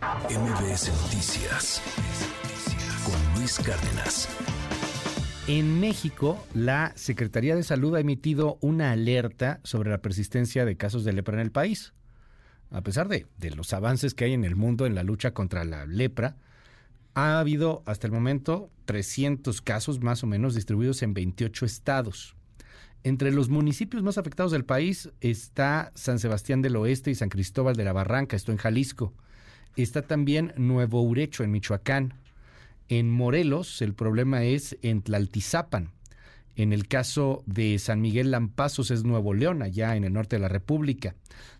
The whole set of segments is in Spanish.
MBS Noticias con Luis Cárdenas. En México, la Secretaría de Salud ha emitido una alerta sobre la persistencia de casos de lepra en el país. A pesar de, los avances que hay en el mundo en la lucha contra la lepra, ha habido hasta el momento 300 casos más o menos distribuidos en 28 estados. Entre los municipios más afectados del país está San Sebastián del Oeste y San Cristóbal de la Barranca, esto en Jalisco. Está también Nuevo Urecho en Michoacán. En Morelos el problema es en Tlaltizapan. En el caso de San Miguel Lampazos es Nuevo León, allá en el norte de la República.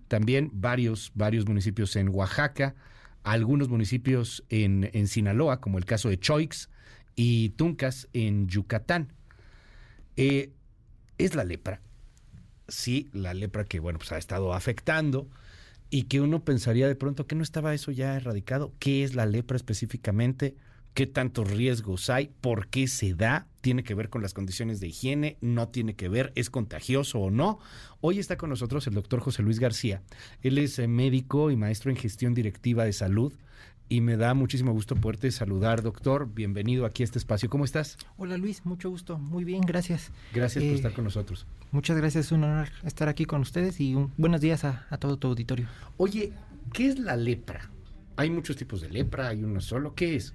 También varios, varios municipios en Oaxaca, algunos municipios en, en Sinaloa, como el caso de Choix y Tuncas en Yucatán. Eh, es la lepra. Sí, la lepra que, bueno, pues ha estado afectando y que uno pensaría de pronto que no estaba eso ya erradicado. ¿Qué es la lepra específicamente? ¿Qué tantos riesgos hay? ¿Por qué se da? ¿Tiene que ver con las condiciones de higiene? ¿No tiene que ver? ¿Es contagioso o no? Hoy está con nosotros el doctor José Luis García. Él es eh, médico y maestro en gestión directiva de salud y me da muchísimo gusto poderte saludar, doctor. Bienvenido aquí a este espacio. ¿Cómo estás? Hola Luis, mucho gusto. Muy bien, gracias. Gracias por estar con nosotros. Muchas gracias, es un honor estar aquí con ustedes y buenos días a, a, todo tu auditorio. Oye, ¿qué es la lepra? Hay muchos tipos de lepra, hay uno solo. ¿Qué es?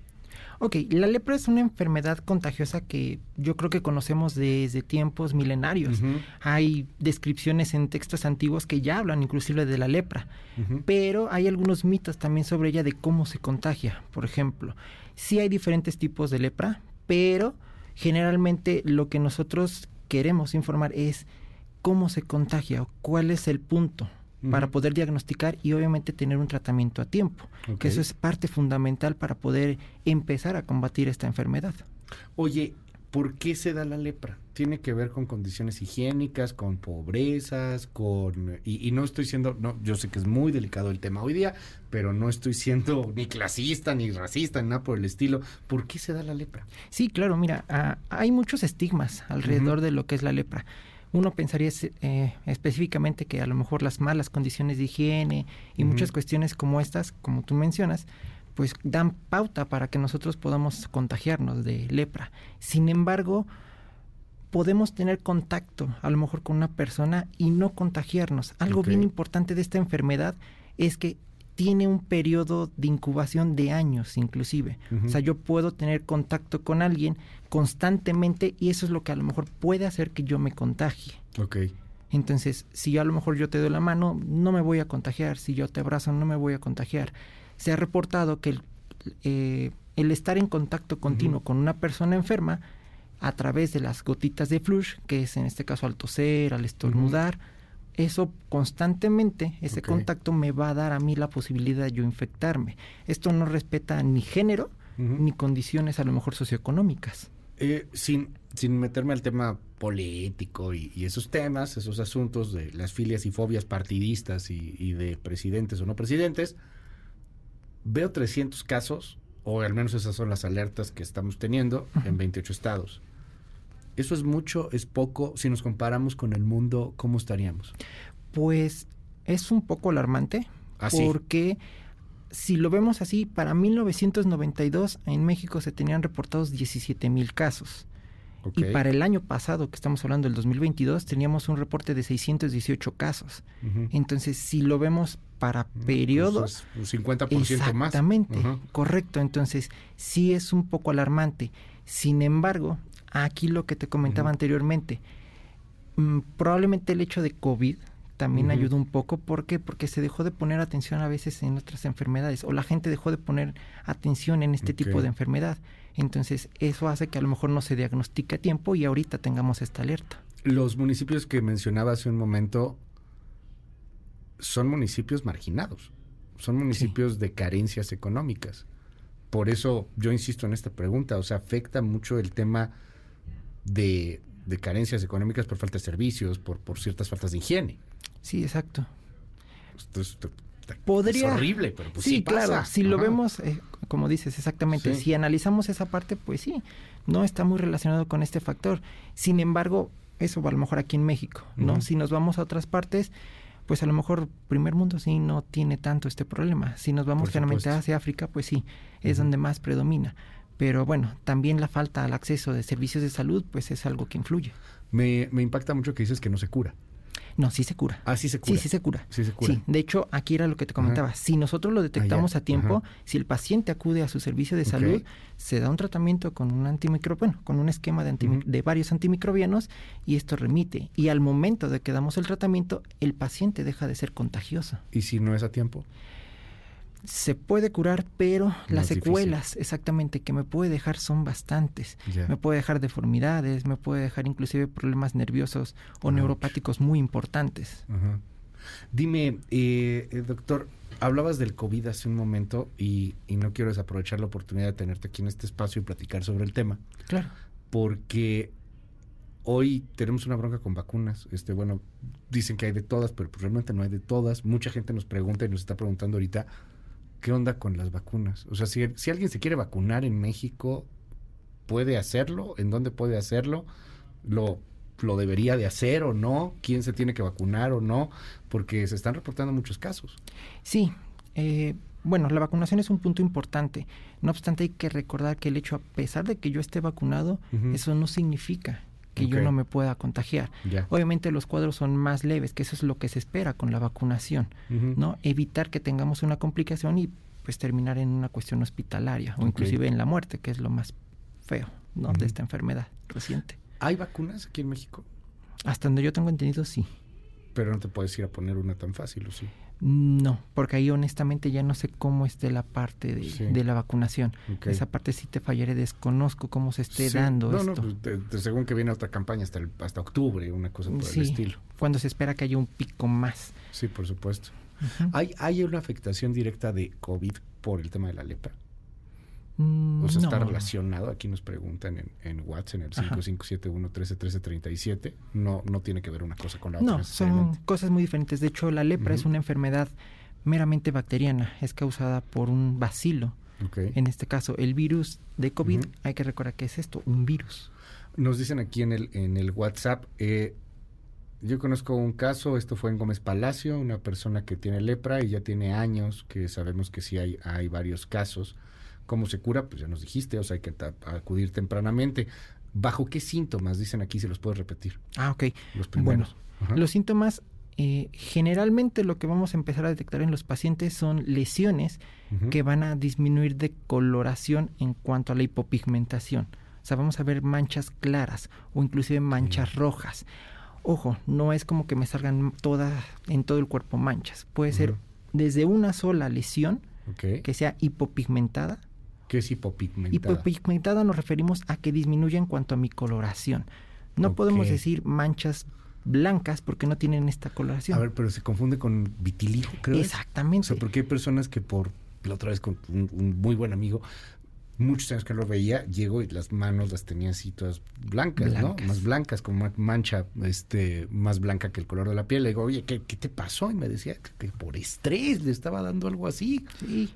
Ok, la lepra es una enfermedad contagiosa que yo creo que conocemos desde tiempos milenarios. Uh -huh. Hay descripciones en textos antiguos que ya hablan inclusive de la lepra, uh -huh. pero hay algunos mitos también sobre ella de cómo se contagia. Por ejemplo, sí hay diferentes tipos de lepra, pero generalmente lo que nosotros queremos informar es cómo se contagia o cuál es el punto para poder diagnosticar y obviamente tener un tratamiento a tiempo, okay. que eso es parte fundamental para poder empezar a combatir esta enfermedad. Oye, ¿por qué se da la lepra? ¿Tiene que ver con condiciones higiénicas, con pobrezas, con... Y, y, no estoy siendo... no Yo sé que es muy delicado el tema hoy día, pero no estoy siendo ni clasista, ni racista, ni nada por el estilo. ¿Por qué se da la lepra? Sí, claro, mira, uh, hay muchos estigmas alrededor uh -huh. de lo que es la lepra uno pensaría eh, específicamente que a lo mejor las malas condiciones de higiene y uh -huh. muchas cuestiones como estas, como tú mencionas, pues dan pauta para que nosotros podamos contagiarnos de lepra. Sin embargo, podemos tener contacto a lo mejor con una persona y no contagiarnos. Algo okay. bien importante de esta enfermedad es que tiene un periodo de incubación de años inclusive. Uh -huh. O sea, yo puedo tener contacto con alguien constantemente y eso es lo que a lo mejor puede hacer que yo me contagie. Ok. Entonces, si yo a lo mejor yo te doy la mano, no me voy a contagiar. Si yo te abrazo, no me voy a contagiar. Se ha reportado que el, eh, el estar en contacto continuo uh -huh. con una persona enferma a través de las gotitas de flush, que es en este caso al toser, al estornudar, uh -huh eso constantemente, ese okay. contacto me va a dar a mí la posibilidad de yo infectarme. Esto no respeta ni género uh -huh. ni condiciones a lo mejor socioeconómicas. Eh, sin, sin meterme al tema político y, y, esos temas, esos asuntos de las filias y fobias partidistas y, y de presidentes o no presidentes, veo 300 casos, o al menos esas son las alertas que estamos teniendo uh -huh. en 28 estados. ¿Eso es mucho, es poco? Si nos comparamos con el mundo, ¿cómo estaríamos? Pues es un poco alarmante, ¿Ah, porque si lo vemos así, para 1992 en México se tenían reportados 17 mil casos. Okay. Y para el año pasado, que estamos hablando del 2022, teníamos un reporte de 618 casos. Uh -huh. Entonces, si lo vemos para periodos... Pues un 50% exactamente, más. Exactamente, uh -huh. correcto. Entonces, sí es un poco alarmante. Sin embargo, aquí lo que te comentaba uh -huh. anteriormente, mmm, probablemente el hecho de COVID también uh -huh. ayudó un poco. ¿Por qué? Porque se dejó de poner atención a veces en otras enfermedades o la gente dejó de poner atención en este okay. tipo de enfermedad. Entonces eso hace que a lo mejor no se diagnostique a tiempo y ahorita tengamos esta alerta. Los municipios que mencionaba hace un momento son municipios marginados, son municipios sí. de carencias económicas. Por eso yo insisto en esta pregunta, o sea, afecta mucho el tema de, de carencias económicas por falta de servicios, por, por ciertas faltas de higiene. Sí, exacto. Entonces, Podría... Es horrible, pero pues sí, sí pasa. claro. Si Ajá. lo vemos, eh, como dices, exactamente. Sí. Si analizamos esa parte, pues sí, no está muy relacionado con este factor. Sin embargo, eso a lo mejor aquí en México, ¿no? Uh -huh. Si nos vamos a otras partes, pues a lo mejor primer mundo sí no tiene tanto este problema. Si nos vamos generalmente hacia África, pues sí, es donde más predomina. Pero bueno, también la falta al acceso de servicios de salud, pues es algo que influye. Me, me impacta mucho que dices que no se cura. No, sí se cura. Ah, sí se cura. Sí, sí se cura. Sí se cura. Sí, de hecho, aquí era lo que te comentaba. Si nosotros lo detectamos Ah, ya. a tiempo, Ajá. si el paciente acude a su servicio de salud, se da un tratamiento con un antimicro, bueno, con un esquema de, de varios antimicrobianos y esto remite. Y al momento de que damos el tratamiento, el paciente deja de ser contagioso. ¿Y si no es a tiempo? Se puede curar, pero las difícil. secuelas exactamente que me puede dejar son bastantes. Me puede dejar deformidades, me puede dejar inclusive problemas nerviosos o Ouch. neuropáticos muy importantes. Ajá. Dime, eh, eh, doctor, hablabas del COVID hace un momento y, y no quiero desaprovechar la oportunidad de tenerte aquí en este espacio y platicar sobre el tema, Claro. porque hoy tenemos una bronca con vacunas. Este, bueno, dicen que hay de todas, pero pues realmente no hay de todas. Mucha gente nos pregunta y nos está preguntando ahorita, ¿qué onda con las vacunas? O sea, si, si alguien se quiere vacunar en México, ¿puede hacerlo? ¿En dónde puede hacerlo? ¿Lo, ¿Lo debería de hacer o no? ¿Quién se tiene que vacunar o no? Porque se están reportando muchos casos. Sí, eh, bueno, la vacunación es un punto importante. No obstante, hay que recordar que el hecho, a pesar de que yo esté vacunado, eso no significa que yo no me pueda contagiar. Obviamente los cuadros son más leves, que eso es lo que se espera con la vacunación. ¿no? Evitar que tengamos una complicación y pues terminar en una cuestión hospitalaria o inclusive en la muerte, que es lo más feo, ¿no? De esta enfermedad reciente. ¿Hay vacunas aquí en México? Hasta donde yo tengo entendido, sí. Pero no te puedes ir a poner una tan fácil, ¿o sí? No, porque ahí honestamente ya no sé cómo esté la parte de, Sí. de la vacunación. Esa parte sí te fallaré, desconozco cómo se esté Sí. dando no, esto. No, pues, de- de- según que viene otra campaña hasta, el- hasta octubre, una cosa por sí, el estilo. cuando se espera que haya un pico más. Sí, por supuesto. ¿Hay, ¿Hay una afectación directa de COVID por el tema de la lepra? Mm, O sea, está no. relacionado, aquí nos preguntan en, en WhatsApp, en el Ajá. 5571 131337 No, no tiene que ver una cosa con la otra No, son cosas muy diferentes. De hecho, la lepra es una enfermedad meramente bacteriana. Es causada por un bacilo. En este caso, el virus de COVID, hay que recordar que es esto, un virus. Nos dicen aquí en el, en el WhatsApp, eh, yo conozco un caso, esto fue en Gómez Palacio, una persona que tiene lepra y ya tiene años, que sabemos que sí hay, hay varios casos. ¿Cómo se cura? Pues ya nos dijiste, o sea, hay que acudir tempranamente. ¿Bajo qué síntomas? Dicen aquí, si los puedes repetir, Ah, ok. los primeros. Ajá. Los síntomas, eh, generalmente lo que vamos a empezar a detectar en los pacientes son lesiones que van a disminuir de coloración en cuanto a la hipopigmentación. O sea, vamos a ver manchas claras o inclusive manchas rojas. Ojo, no es como que me salgan todas en todo el cuerpo manchas. Puede ser desde una sola lesión que sea hipopigmentada. ¿Qué es hipopigmentada? Hipopigmentada nos referimos a que disminuye en cuanto a mi coloración. No podemos decir manchas blancas porque no tienen esta coloración. A ver, pero se confunde con vitiligo, creo. es. Exactamente. O sea, porque hay personas que por, la otra vez con un, un muy buen amigo, muchos años que lo veía, llego y las manos las tenía así todas blancas, Blancas. ¿no? Más blancas, como ma- mancha este más blanca que el color de la piel. Le digo, oye, ¿qué, qué te pasó? Y me decía que, que por estrés le estaba dando algo así. Sí.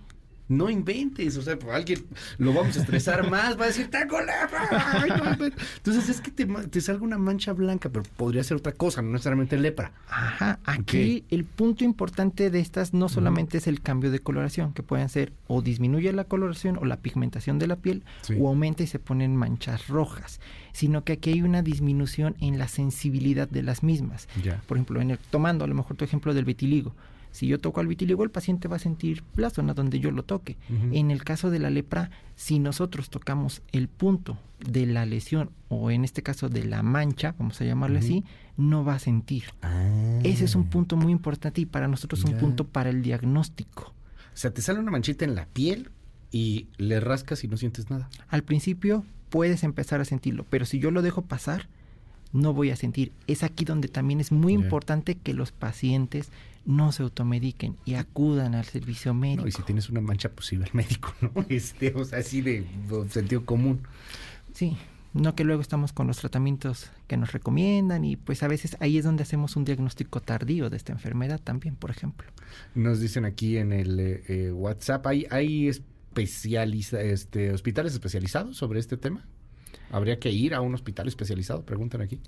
No inventes, o sea, pues, alguien lo vamos a estresar más, va a decir, tengo lepra. Ay, no inventes". Entonces es que te, te salga una mancha blanca, pero podría ser otra cosa, no necesariamente lepra. Ajá, aquí el punto importante de estas no solamente es el cambio de coloración, que pueden ser o disminuye la coloración o la pigmentación de la piel Sí. o aumenta y se ponen manchas rojas, sino que aquí hay una disminución en la sensibilidad de las mismas. Ya. Por ejemplo, en el- tomando a lo mejor tu ejemplo del vitiligo. Si yo toco al vitiligo, el paciente va a sentir la zona donde yo lo toque. En el caso de la lepra, si nosotros tocamos el punto de la lesión o en este caso de la mancha, vamos a llamarle así, no va a sentir. Ese es un punto muy importante y para nosotros un punto para el diagnóstico. O sea, te sale una manchita en la piel y le rascas y no sientes nada. Al principio puedes empezar a sentirlo, pero si yo lo dejo pasar, no voy a sentir. Es aquí donde también es muy importante que los pacientes no se automediquen y acudan al servicio médico. No, y si tienes una mancha, pues al médico, ¿no? Este, o sea, así de de sentido común. Sí, no que luego estamos con los tratamientos que nos recomiendan y pues a veces ahí es donde hacemos un diagnóstico tardío de esta enfermedad también, por ejemplo. Nos dicen aquí en el eh, eh, WhatsApp, ¿hay, hay especializa, este, hospitales especializados sobre este tema? ¿Habría que ir a un hospital especializado? Preguntan aquí.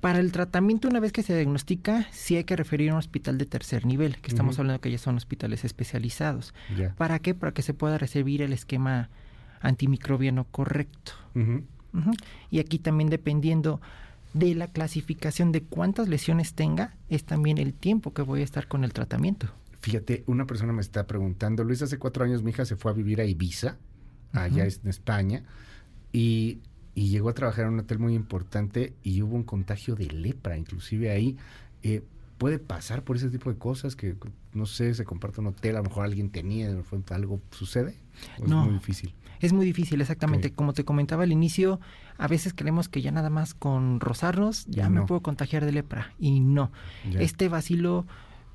Para el tratamiento, una vez que se diagnostica, sí hay que referir a un hospital de tercer nivel, que estamos hablando que ya son hospitales especializados. ¿Para qué? Para que se pueda recibir el esquema antimicrobiano correcto. Y aquí también dependiendo de la clasificación de cuántas lesiones tenga, es también el tiempo que voy a estar con el tratamiento. Fíjate, una persona me está preguntando, Luis, hace cuatro años mi hija se fue a vivir a Ibiza, allá en España, y, y llegó a trabajar en un hotel muy importante y hubo un contagio de lepra, inclusive ahí. Eh, puede pasar por ese tipo de cosas que, no sé, se comparte un hotel, a lo mejor alguien tenía, algo sucede. ¿O es No. muy difícil. Es muy difícil, exactamente. Como te comentaba al inicio, a veces creemos que ya nada más con rozarnos ya me No. puedo contagiar de lepra. Y no. Ya. Este vacilo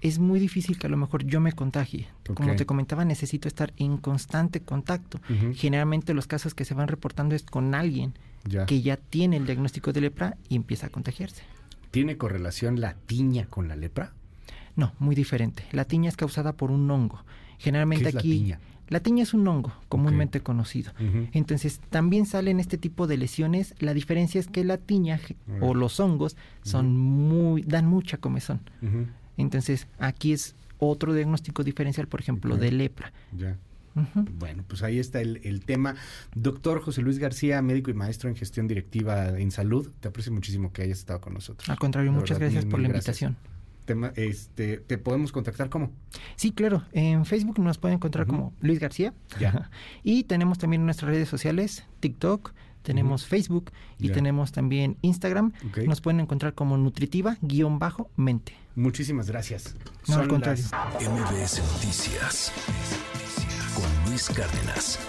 es muy difícil que a lo mejor yo me contagie. Como te comentaba, necesito estar en constante contacto. Generalmente los casos que se van reportando es con alguien Ya. que ya tiene el diagnóstico de lepra y empieza a contagiarse. ¿Tiene correlación la tiña con la lepra? No, muy diferente. La tiña es causada por un hongo. Generalmente ¿Qué es la aquí tiña? la tiña es un hongo comúnmente conocido. Entonces, también salen este tipo de lesiones. La diferencia es que la tiña o los hongos son muy dan mucha comezón. Entonces, aquí es otro diagnóstico diferencial, por ejemplo, de lepra. Ya. Bueno, pues ahí está el, el tema. Doctor José Luis García, médico y maestro en gestión directiva en salud, te aprecio muchísimo que hayas estado con nosotros. Al contrario, muchas verdad, gracias mil, por mil la gracias. invitación. Tema- este, ¿Te podemos contactar cómo? Sí, claro. En Facebook nos pueden encontrar como Luis García. Ya. y tenemos también nuestras redes sociales, TikTok, tenemos Facebook y Ya. tenemos también Instagram. Nos pueden encontrar como nutritiva-mente. Muchísimas gracias. No, al contrario. las MBS Noticias con Luis Cárdenas.